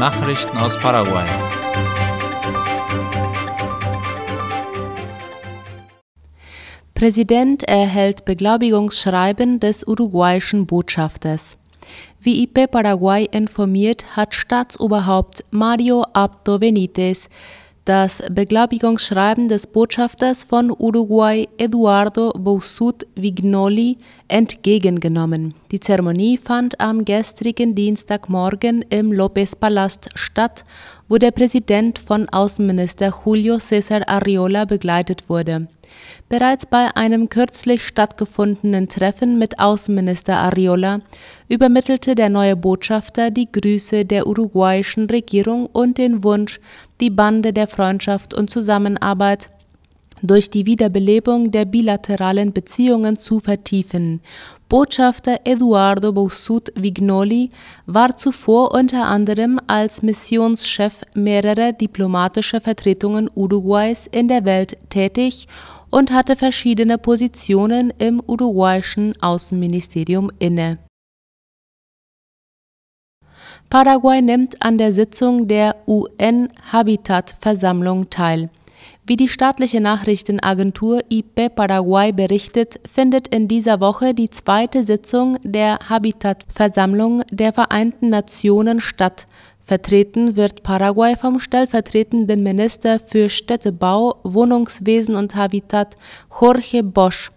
Nachrichten aus Paraguay. Präsident erhält Beglaubigungsschreiben des uruguayischen Botschafters. Wie IP Paraguay informiert, hat Staatsoberhaupt Mario Abdo Benítez das Beglaubigungsschreiben des Botschafters von Uruguay Eduardo Boussoud Vignoli entgegengenommen. Die Zeremonie fand am gestrigen Dienstagmorgen im López-Palast statt, wo der Präsident von Außenminister Julio César Arriola begleitet wurde. Bereits bei einem kürzlich stattgefundenen Treffen mit Außenminister Arriola übermittelte der neue Botschafter die Grüße der uruguayischen Regierung und den Wunsch, die Bande der Freundschaft und Zusammenarbeit durch die Wiederbelebung der bilateralen Beziehungen zu vertiefen. Botschafter Eduardo Boussoud Vignoli war zuvor unter anderem als Missionschef mehrerer diplomatischer Vertretungen Uruguays in der Welt tätig und hatte verschiedene Positionen im uruguayischen Außenministerium inne. Paraguay nimmt an der Sitzung der UN-Habitat-Versammlung teil. Wie die staatliche Nachrichtenagentur IP Paraguay berichtet, findet in dieser Woche die zweite Sitzung der Habitat-Versammlung der Vereinten Nationen statt. Vertreten wird Paraguay vom stellvertretenden Minister für Städtebau, Wohnungswesen und Habitat Jorge Bosch.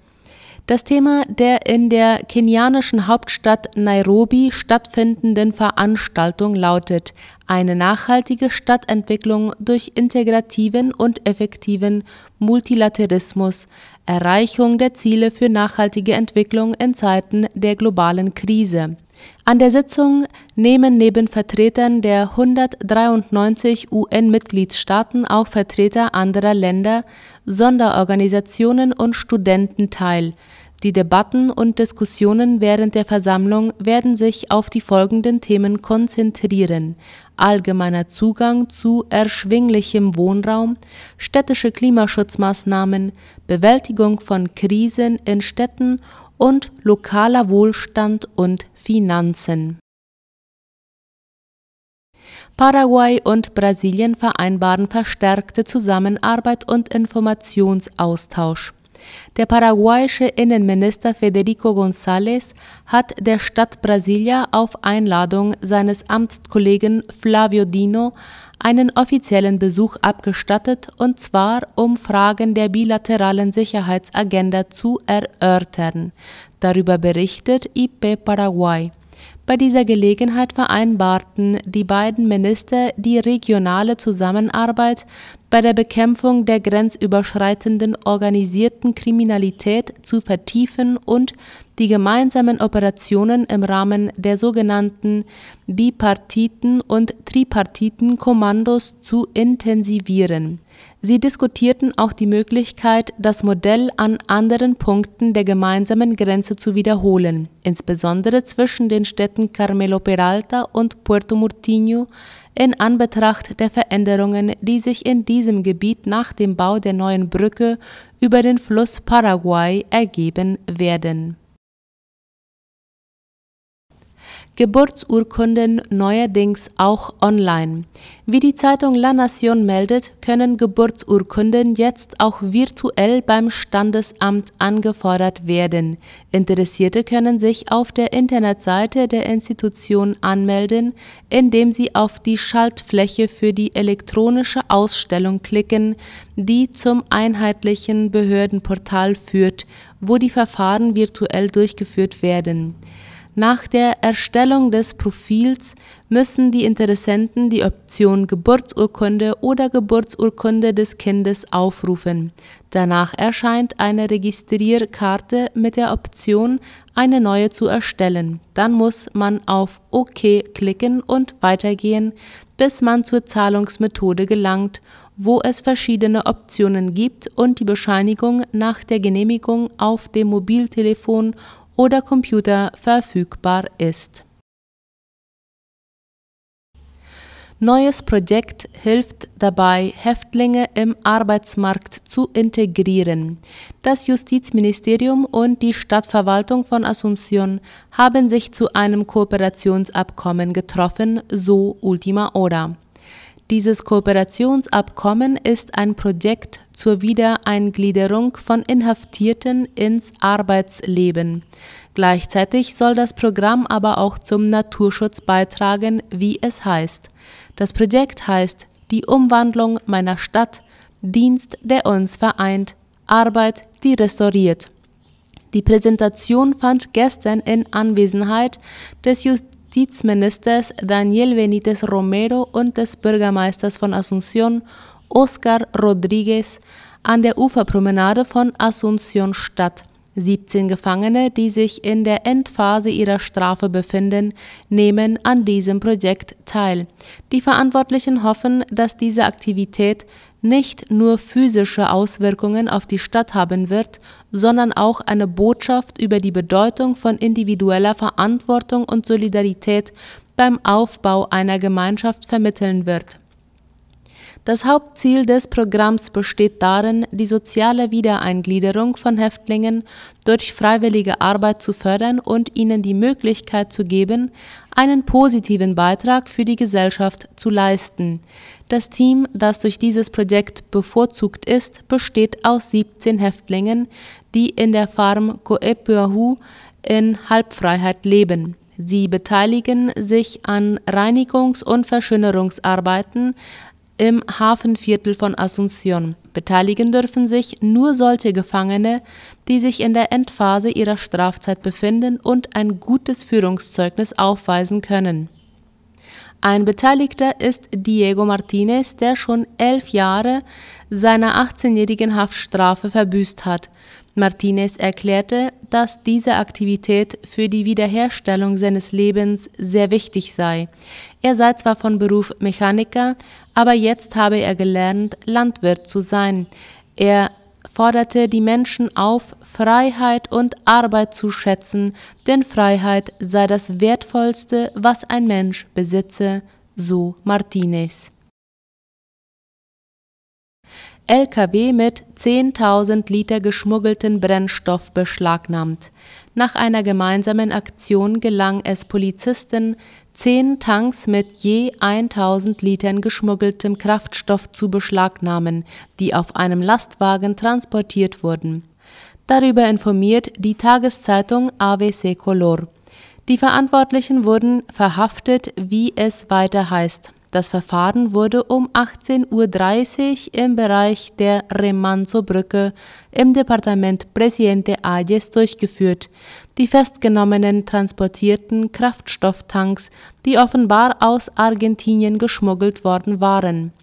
Das Thema der in der kenianischen Hauptstadt Nairobi stattfindenden Veranstaltung lautet eine nachhaltige Stadtentwicklung durch integrativen und effektiven Multilateralismus, Erreichung der Ziele für nachhaltige Entwicklung in Zeiten der globalen Krise. An der Sitzung nehmen neben Vertretern der 193 UN-Mitgliedstaaten auch Vertreter anderer Länder, Sonderorganisationen und Studenten teil. Die Debatten und Diskussionen während der Versammlung werden sich auf die folgenden Themen konzentrieren allgemeiner Zugang zu erschwinglichem Wohnraum, städtische Klimaschutzmaßnahmen, Bewältigung von Krisen in Städten und lokaler Wohlstand und Finanzen. Paraguay und Brasilien vereinbaren verstärkte Zusammenarbeit und Informationsaustausch. Der paraguayische Innenminister Federico González hat der Stadt Brasilia auf Einladung seines Amtskollegen Flavio Dino einen offiziellen Besuch abgestattet, und zwar um Fragen der bilateralen Sicherheitsagenda zu erörtern. Darüber berichtet IP Paraguay. Bei dieser Gelegenheit vereinbarten die beiden Minister die regionale Zusammenarbeit bei der Bekämpfung der grenzüberschreitenden organisierten Kriminalität zu vertiefen und die gemeinsamen Operationen im Rahmen der sogenannten bipartiten und tripartiten Kommandos zu intensivieren. Sie diskutierten auch die Möglichkeit, das Modell an anderen Punkten der gemeinsamen Grenze zu wiederholen, insbesondere zwischen den Städten Carmelo Peralta und Puerto Murtinho, in Anbetracht der Veränderungen, die sich in diesem Gebiet nach dem Bau der neuen Brücke über den Fluss Paraguay ergeben werden Geburtsurkunden neuerdings auch online. Wie die Zeitung La Nación meldet, können Geburtsurkunden jetzt auch virtuell beim Standesamt angefordert werden. Interessierte können sich auf der Internetseite der Institution anmelden, indem sie auf die Schaltfläche für die elektronische Ausstellung klicken, die zum einheitlichen Behördenportal führt, wo die Verfahren virtuell durchgeführt werden. Nach der Erstellung des Profils müssen die Interessenten die Option Geburtsurkunde oder Geburtsurkunde des Kindes aufrufen. Danach erscheint eine Registrierkarte mit der Option, eine neue zu erstellen. Dann muss man auf OK klicken und weitergehen, bis man zur Zahlungsmethode gelangt, wo es verschiedene Optionen gibt und die Bescheinigung nach der Genehmigung auf dem Mobiltelefon oder Computer verfügbar ist Neues Projekt hilft dabei, Häftlinge im Arbeitsmarkt zu integrieren. Das Justizministerium und die Stadtverwaltung von Asunción haben sich zu einem Kooperationsabkommen getroffen, so Ultima Hora. Dieses Kooperationsabkommen ist ein Projekt zur Wiedereingliederung von Inhaftierten ins Arbeitsleben. Gleichzeitig soll das Programm aber auch zum Naturschutz beitragen, wie es heißt. Das Projekt heißt Die Umwandlung meiner Stadt, Dienst, der uns vereint, Arbeit, die restauriert. Die Präsentation fand gestern in Anwesenheit des Justizministers Daniel Benítez Romero und des Bürgermeisters von Asunción, Oscar Rodríguez, an der Uferpromenade von Asunción statt. 17 Gefangene, die sich in der Endphase ihrer Strafe befinden, nehmen an diesem Projekt teil. Die Verantwortlichen hoffen, dass diese Aktivität nicht nur physische Auswirkungen auf die Stadt haben wird, sondern auch eine Botschaft über die Bedeutung von individueller Verantwortung und Solidarität beim Aufbau einer Gemeinschaft vermitteln wird. Das Hauptziel des Programms besteht darin, die soziale Wiedereingliederung von Häftlingen durch freiwillige Arbeit zu fördern und ihnen die Möglichkeit zu geben, einen positiven Beitrag für die Gesellschaft zu leisten. Das Team, das durch dieses Projekt bevorzugt ist, besteht aus 17 Häftlingen, die in der Farm Coepuahu in Halbfreiheit leben. Sie beteiligen sich an Reinigungs- und Verschönerungsarbeiten, im Hafenviertel von Asunción. Beteiligen dürfen sich nur solche Gefangene, die sich in der Endphase ihrer Strafzeit befinden und ein gutes Führungszeugnis aufweisen können. Ein Beteiligter ist Diego Martinez, der schon elf Jahre seiner 18-jährigen Haftstrafe verbüßt hat. Martinez erklärte, dass diese Aktivität für die Wiederherstellung seines Lebens sehr wichtig sei. Er sei zwar von Beruf Mechaniker, aber jetzt habe er gelernt, Landwirt zu sein. Er forderte die Menschen auf, Freiheit und Arbeit zu schätzen, denn Freiheit sei das Wertvollste, was ein Mensch besitze, so Martinez. LKW mit 10.000 Liter geschmuggelten Brennstoff beschlagnahmt. Nach einer gemeinsamen Aktion gelang es Polizisten, zehn Tanks mit je 1000 Litern geschmuggeltem Kraftstoff zu beschlagnahmen, die auf einem Lastwagen transportiert wurden. Darüber informiert die Tageszeitung AVC Color. Die Verantwortlichen wurden verhaftet, wie es weiter heißt. Das Verfahren wurde um 18.30 Uhr im Bereich der Remanso-Brücke im Departement Presidente Ayes durchgeführt. Die Festgenommenen transportierten Kraftstofftanks, die offenbar aus Argentinien geschmuggelt worden waren.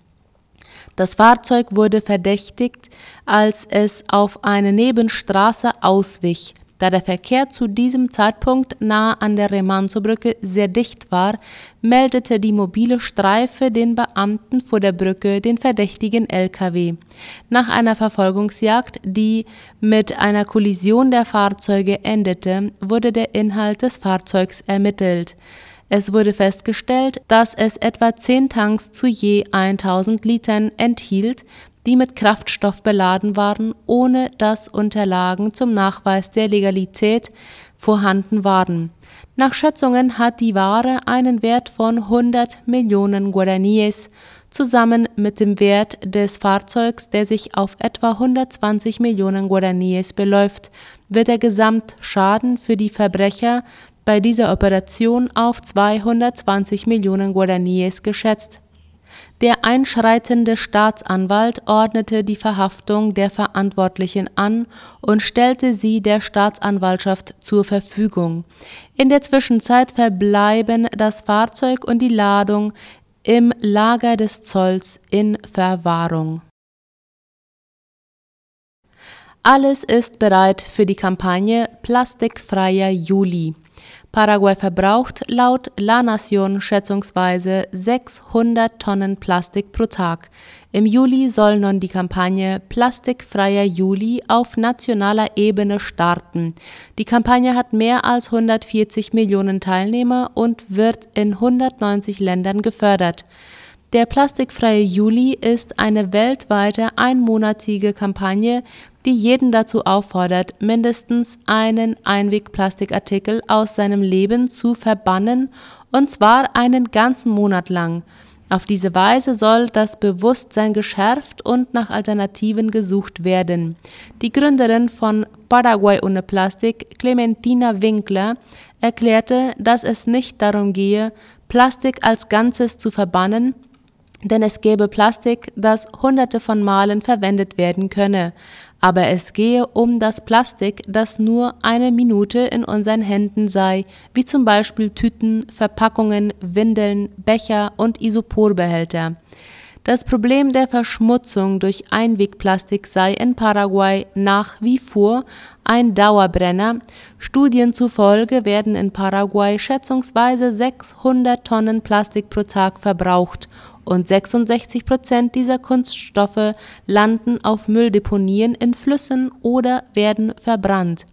Das Fahrzeug wurde verdächtigt, als es auf eine Nebenstraße auswich. Da der Verkehr zu diesem Zeitpunkt nahe an der Remanso-Brücke sehr dicht war, meldete die mobile Streife den Beamten vor der Brücke den verdächtigen LKW. Nach einer Verfolgungsjagd, die mit einer Kollision der Fahrzeuge endete, wurde der Inhalt des Fahrzeugs ermittelt. Es wurde festgestellt, dass es etwa 10 Tanks zu je 1000 Litern enthielt, die mit Kraftstoff beladen waren, ohne dass Unterlagen zum Nachweis der Legalität vorhanden waren. Nach Schätzungen hat die Ware einen Wert von 100 Millionen Guaraníes. Zusammen mit dem Wert des Fahrzeugs, der sich auf etwa 120 Millionen Guaraníes beläuft, wird der Gesamtschaden für die Verbrecher bei dieser Operation auf 220 Millionen Guaraníes geschätzt. Der einschreitende Staatsanwalt ordnete die Verhaftung der Verantwortlichen an und stellte sie der Staatsanwaltschaft zur Verfügung. In der Zwischenzeit verbleiben das Fahrzeug und die Ladung im Lager des Zolls in Verwahrung. Alles ist bereit für die Kampagne Plastikfreier Juli. Paraguay verbraucht laut La Nation schätzungsweise 600 Tonnen Plastik pro Tag. Im Juli soll nun die Kampagne Plastikfreier Juli auf nationaler Ebene starten. Die Kampagne hat mehr als 140 Millionen Teilnehmer und wird in 190 Ländern gefördert. Der Plastikfreie Juli ist eine weltweite einmonatige Kampagne, die jeden dazu auffordert, mindestens einen Einwegplastikartikel aus seinem Leben zu verbannen, und zwar einen ganzen Monat lang. Auf diese Weise soll das Bewusstsein geschärft und nach Alternativen gesucht werden. Die Gründerin von Paraguay ohne Plastik, Clementina Winkler, erklärte, dass es nicht darum gehe, Plastik als Ganzes zu verbannen, denn es gäbe Plastik, das hunderte von Malen verwendet werden könne, aber es gehe um das Plastik, das nur eine Minute in unseren Händen sei, wie zum Beispiel Tüten, Verpackungen, Windeln, Becher und Isoporbehälter. Das Problem der Verschmutzung durch Einwegplastik sei in Paraguay nach wie vor ein Dauerbrenner. Studien zufolge werden in Paraguay schätzungsweise 600 Tonnen Plastik pro Tag verbraucht und 66 Prozent dieser Kunststoffe landen auf Mülldeponien in Flüssen oder werden verbrannt.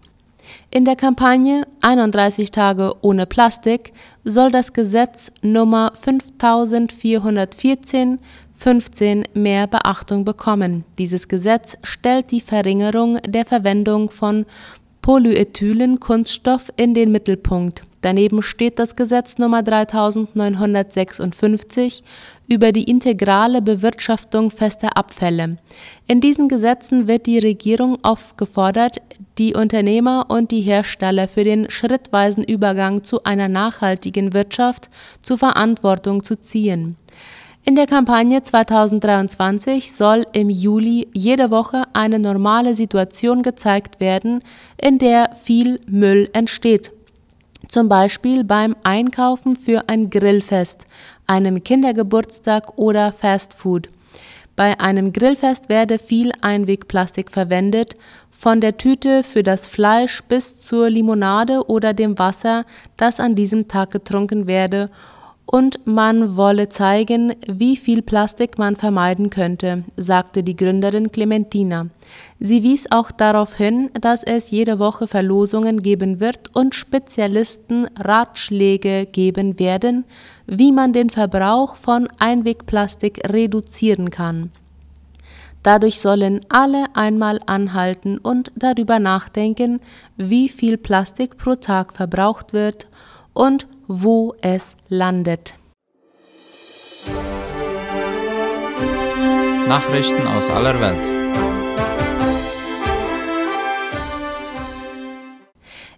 In der Kampagne 31 Tage ohne Plastik soll das Gesetz Nummer 5414 15 mehr Beachtung bekommen. Dieses Gesetz stellt die Verringerung der Verwendung von Polyethylen-Kunststoff in den Mittelpunkt. Daneben steht das Gesetz Nummer 3956 über die integrale Bewirtschaftung fester Abfälle. In diesen Gesetzen wird die Regierung aufgefordert, die Unternehmer und die Hersteller für den schrittweisen Übergang zu einer nachhaltigen Wirtschaft zur Verantwortung zu ziehen. In der Kampagne 2023 soll im Juli jede Woche eine normale Situation gezeigt werden, in der viel Müll entsteht zum Beispiel beim Einkaufen für ein Grillfest, einem Kindergeburtstag oder Fastfood. Bei einem Grillfest werde viel Einwegplastik verwendet, von der Tüte für das Fleisch bis zur Limonade oder dem Wasser, das an diesem Tag getrunken werde und man wolle zeigen, wie viel Plastik man vermeiden könnte, sagte die Gründerin Clementina. Sie wies auch darauf hin, dass es jede Woche Verlosungen geben wird und Spezialisten Ratschläge geben werden, wie man den Verbrauch von Einwegplastik reduzieren kann. Dadurch sollen alle einmal anhalten und darüber nachdenken, wie viel Plastik pro Tag verbraucht wird und wo es landet. Nachrichten aus aller Welt.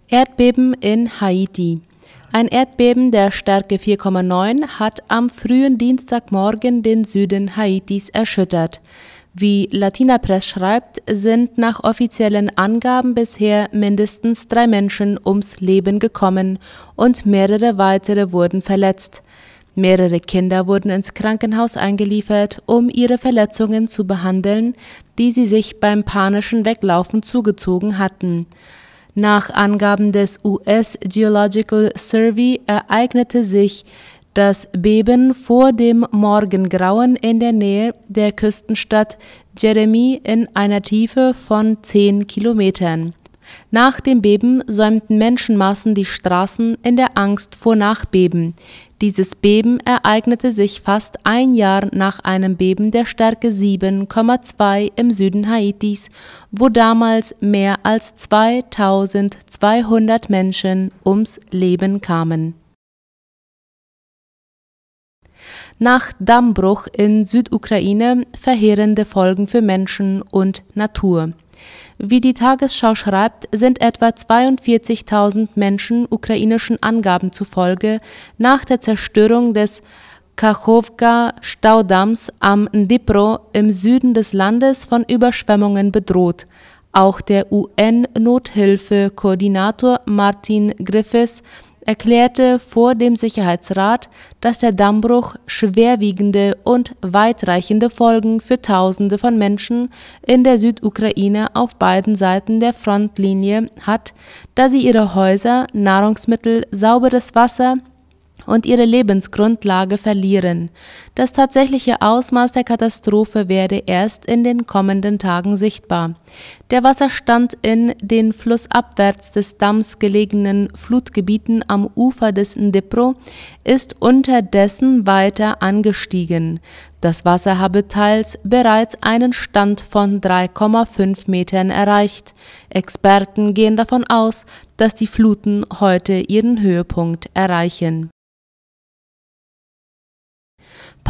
Erdbeben in Haiti. Ein Erdbeben der Stärke 4,9 hat am frühen Dienstagmorgen den Süden Haitis erschüttert. Wie Latina Press schreibt, sind nach offiziellen Angaben bisher mindestens drei Menschen ums Leben gekommen und mehrere weitere wurden verletzt. Mehrere Kinder wurden ins Krankenhaus eingeliefert, um ihre Verletzungen zu behandeln, die sie sich beim panischen Weglaufen zugezogen hatten. Nach Angaben des US Geological Survey ereignete sich das Beben vor dem Morgengrauen in der Nähe der Küstenstadt Jeremy in einer Tiefe von 10 Kilometern. Nach dem Beben säumten Menschenmassen die Straßen in der Angst vor Nachbeben. Dieses Beben ereignete sich fast ein Jahr nach einem Beben der Stärke 7,2 im Süden Haitis, wo damals mehr als 2200 Menschen ums Leben kamen nach Dammbruch in Südukraine verheerende Folgen für Menschen und Natur. Wie die Tagesschau schreibt, sind etwa 42.000 Menschen ukrainischen Angaben zufolge nach der Zerstörung des Kachowka-Staudamms am Dnipro im Süden des Landes von Überschwemmungen bedroht. Auch der UN-Nothilfe-Koordinator Martin Griffiths erklärte vor dem Sicherheitsrat, dass der Dammbruch schwerwiegende und weitreichende Folgen für Tausende von Menschen in der Südukraine auf beiden Seiten der Frontlinie hat, da sie ihre Häuser, Nahrungsmittel, sauberes Wasser, und ihre Lebensgrundlage verlieren. Das tatsächliche Ausmaß der Katastrophe werde erst in den kommenden Tagen sichtbar. Der Wasserstand in den flussabwärts des Damms gelegenen Flutgebieten am Ufer des Ndipro ist unterdessen weiter angestiegen. Das Wasser habe teils bereits einen Stand von 3,5 Metern erreicht. Experten gehen davon aus, dass die Fluten heute ihren Höhepunkt erreichen.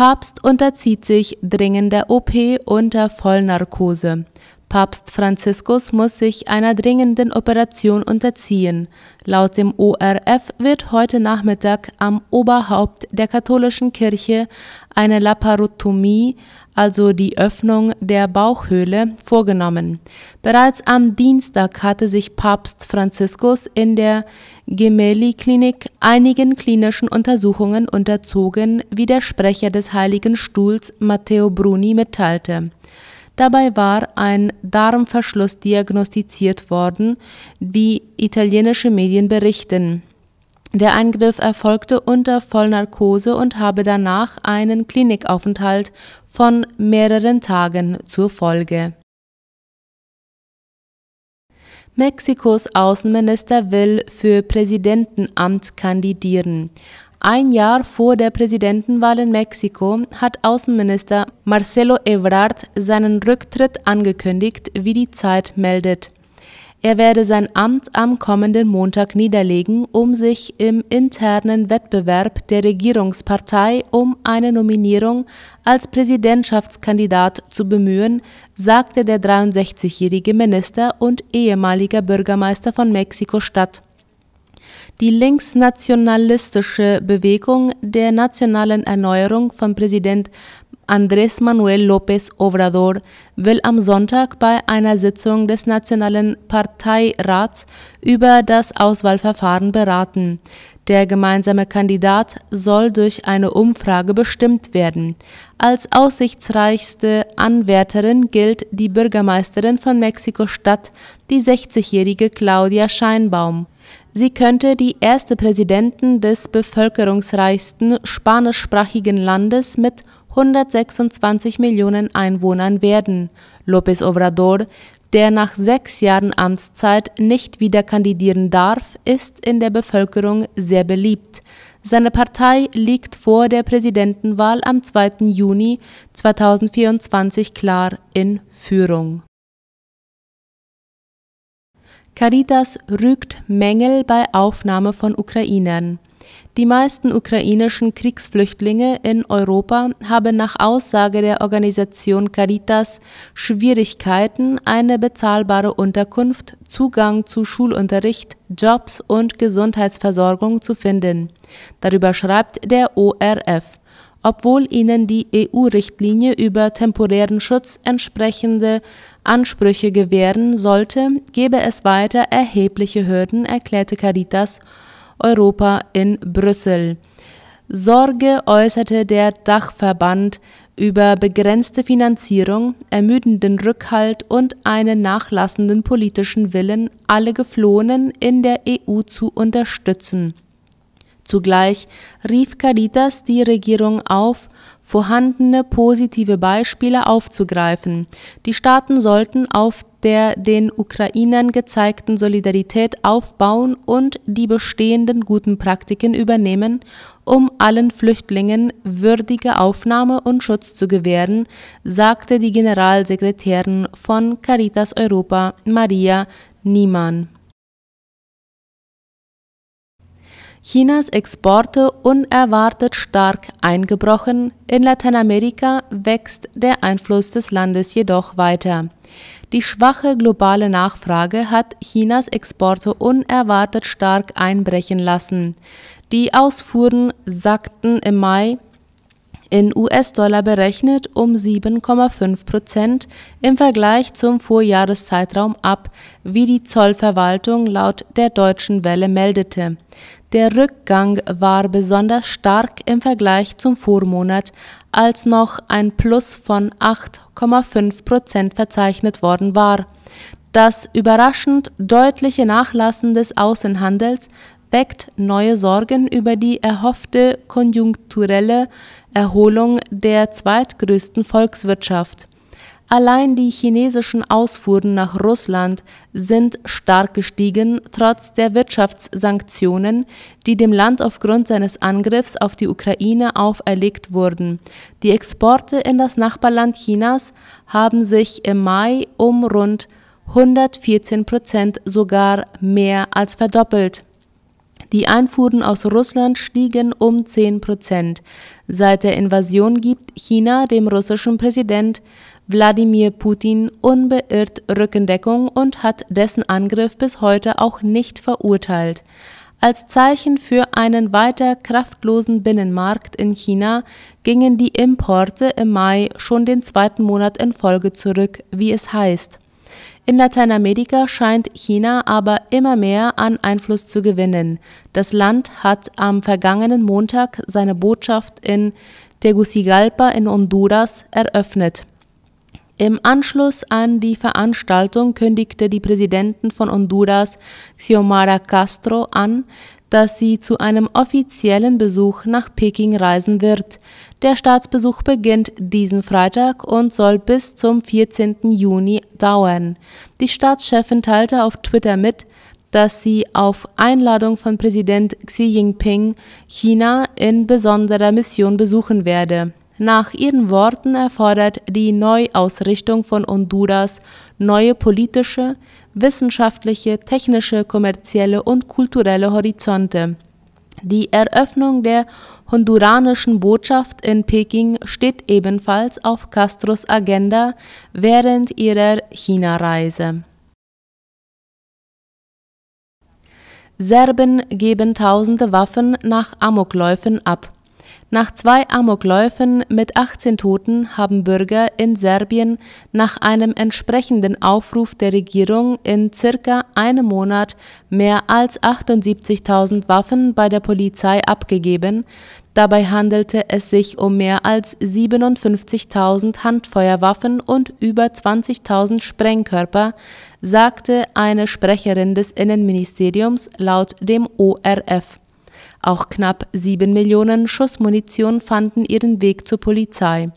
Papst unterzieht sich dringender OP unter Vollnarkose. Papst Franziskus muss sich einer dringenden Operation unterziehen. Laut dem ORF wird heute Nachmittag am Oberhaupt der katholischen Kirche eine Laparotomie, also die Öffnung der Bauchhöhle, vorgenommen. Bereits am Dienstag hatte sich Papst Franziskus in der Gemelli-Klinik einigen klinischen Untersuchungen unterzogen, wie der Sprecher des Heiligen Stuhls Matteo Bruni mitteilte. Dabei war ein Darmverschluss diagnostiziert worden, wie italienische Medien berichten. Der Eingriff erfolgte unter Vollnarkose und habe danach einen Klinikaufenthalt von mehreren Tagen zur Folge. Mexikos Außenminister will für Präsidentenamt kandidieren. Ein Jahr vor der Präsidentenwahl in Mexiko hat Außenminister Marcelo Ebrard seinen Rücktritt angekündigt, wie die Zeit meldet. Er werde sein Amt am kommenden Montag niederlegen, um sich im internen Wettbewerb der Regierungspartei um eine Nominierung als Präsidentschaftskandidat zu bemühen, sagte der 63-jährige Minister und ehemaliger Bürgermeister von Mexiko-Stadt. Die linksnationalistische Bewegung der nationalen Erneuerung von Präsident Andrés Manuel López Obrador will am Sonntag bei einer Sitzung des Nationalen Parteirats über das Auswahlverfahren beraten. Der gemeinsame Kandidat soll durch eine Umfrage bestimmt werden. Als aussichtsreichste Anwärterin gilt die Bürgermeisterin von Mexiko-Stadt, die 60-jährige Claudia Scheinbaum. Sie könnte die erste Präsidentin des bevölkerungsreichsten spanischsprachigen Landes mit 126 Millionen Einwohnern werden. López Obrador, der nach sechs Jahren Amtszeit nicht wieder kandidieren darf, ist in der Bevölkerung sehr beliebt. Seine Partei liegt vor der Präsidentenwahl am 2. Juni 2024 klar in Führung. Caritas rügt Mängel bei Aufnahme von Ukrainern. Die meisten ukrainischen Kriegsflüchtlinge in Europa haben nach Aussage der Organisation Caritas Schwierigkeiten, eine bezahlbare Unterkunft, Zugang zu Schulunterricht, Jobs und Gesundheitsversorgung zu finden. Darüber schreibt der ORF. Obwohl ihnen die EU-Richtlinie über temporären Schutz entsprechende Ansprüche gewähren sollte, gebe es weiter erhebliche Hürden, erklärte Caritas Europa in Brüssel. Sorge äußerte der Dachverband über begrenzte Finanzierung, ermüdenden Rückhalt und einen nachlassenden politischen Willen, alle Geflohenen in der EU zu unterstützen. Zugleich rief Caritas die Regierung auf, vorhandene positive Beispiele aufzugreifen. Die Staaten sollten auf der den Ukrainern gezeigten Solidarität aufbauen und die bestehenden guten Praktiken übernehmen, um allen Flüchtlingen würdige Aufnahme und Schutz zu gewähren, sagte die Generalsekretärin von Caritas Europa Maria Niemann. Chinas Exporte unerwartet stark eingebrochen, in Lateinamerika wächst der Einfluss des Landes jedoch weiter. Die schwache globale Nachfrage hat Chinas Exporte unerwartet stark einbrechen lassen. Die Ausfuhren sackten im Mai in US-Dollar berechnet um 7,5 Prozent im Vergleich zum Vorjahreszeitraum ab, wie die Zollverwaltung laut der Deutschen Welle meldete. Der Rückgang war besonders stark im Vergleich zum Vormonat, als noch ein Plus von 8,5 Prozent verzeichnet worden war. Das überraschend deutliche Nachlassen des Außenhandels weckt neue Sorgen über die erhoffte konjunkturelle Erholung der zweitgrößten Volkswirtschaft. Allein die chinesischen Ausfuhren nach Russland sind stark gestiegen, trotz der Wirtschaftssanktionen, die dem Land aufgrund seines Angriffs auf die Ukraine auferlegt wurden. Die Exporte in das Nachbarland Chinas haben sich im Mai um rund 114 Prozent sogar mehr als verdoppelt. Die Einfuhren aus Russland stiegen um 10 Prozent. Seit der Invasion gibt China dem russischen Präsident Wladimir Putin unbeirrt Rückendeckung und hat dessen Angriff bis heute auch nicht verurteilt. Als Zeichen für einen weiter kraftlosen Binnenmarkt in China gingen die Importe im Mai schon den zweiten Monat in Folge zurück, wie es heißt. In Lateinamerika scheint China aber immer mehr an Einfluss zu gewinnen. Das Land hat am vergangenen Montag seine Botschaft in Tegucigalpa in Honduras eröffnet. Im Anschluss an die Veranstaltung kündigte die Präsidentin von Honduras, Xiomara Castro, an, dass sie zu einem offiziellen Besuch nach Peking reisen wird. Der Staatsbesuch beginnt diesen Freitag und soll bis zum 14. Juni dauern. Die Staatschefin teilte auf Twitter mit, dass sie auf Einladung von Präsident Xi Jinping China in besonderer Mission besuchen werde. Nach ihren Worten erfordert die Neuausrichtung von Honduras neue politische, wissenschaftliche, technische, kommerzielle und kulturelle Horizonte. Die Eröffnung der honduranischen Botschaft in Peking steht ebenfalls auf Castros Agenda während ihrer China-Reise. Serben geben tausende Waffen nach Amokläufen ab. Nach zwei Amokläufen mit 18 Toten haben Bürger in Serbien nach einem entsprechenden Aufruf der Regierung in circa einem Monat mehr als 78.000 Waffen bei der Polizei abgegeben. Dabei handelte es sich um mehr als 57.000 Handfeuerwaffen und über 20.000 Sprengkörper, sagte eine Sprecherin des Innenministeriums laut dem ORF. Auch knapp sieben Millionen Schuss Munition fanden ihren Weg zur Polizei.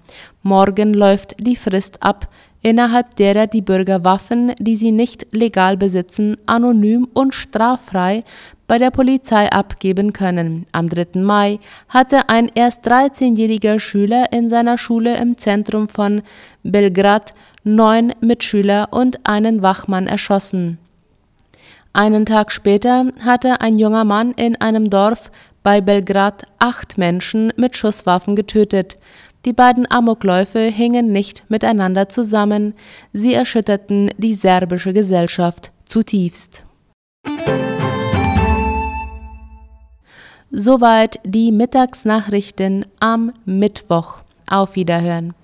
Morgen läuft die Frist ab, innerhalb derer die Bürger Waffen, die sie nicht legal besitzen, anonym und straffrei bei der Polizei abgeben können. Am 3. Mai hatte ein erst 13-jähriger Schüler in seiner Schule im Zentrum von Belgrad neun Mitschüler und einen Wachmann erschossen. Einen Tag später hatte ein junger Mann in einem Dorf bei Belgrad acht Menschen mit Schusswaffen getötet. Die beiden Amokläufe hingen nicht miteinander zusammen, sie erschütterten die serbische Gesellschaft zutiefst. Soweit die Mittagsnachrichten am Mittwoch. Auf Wiederhören.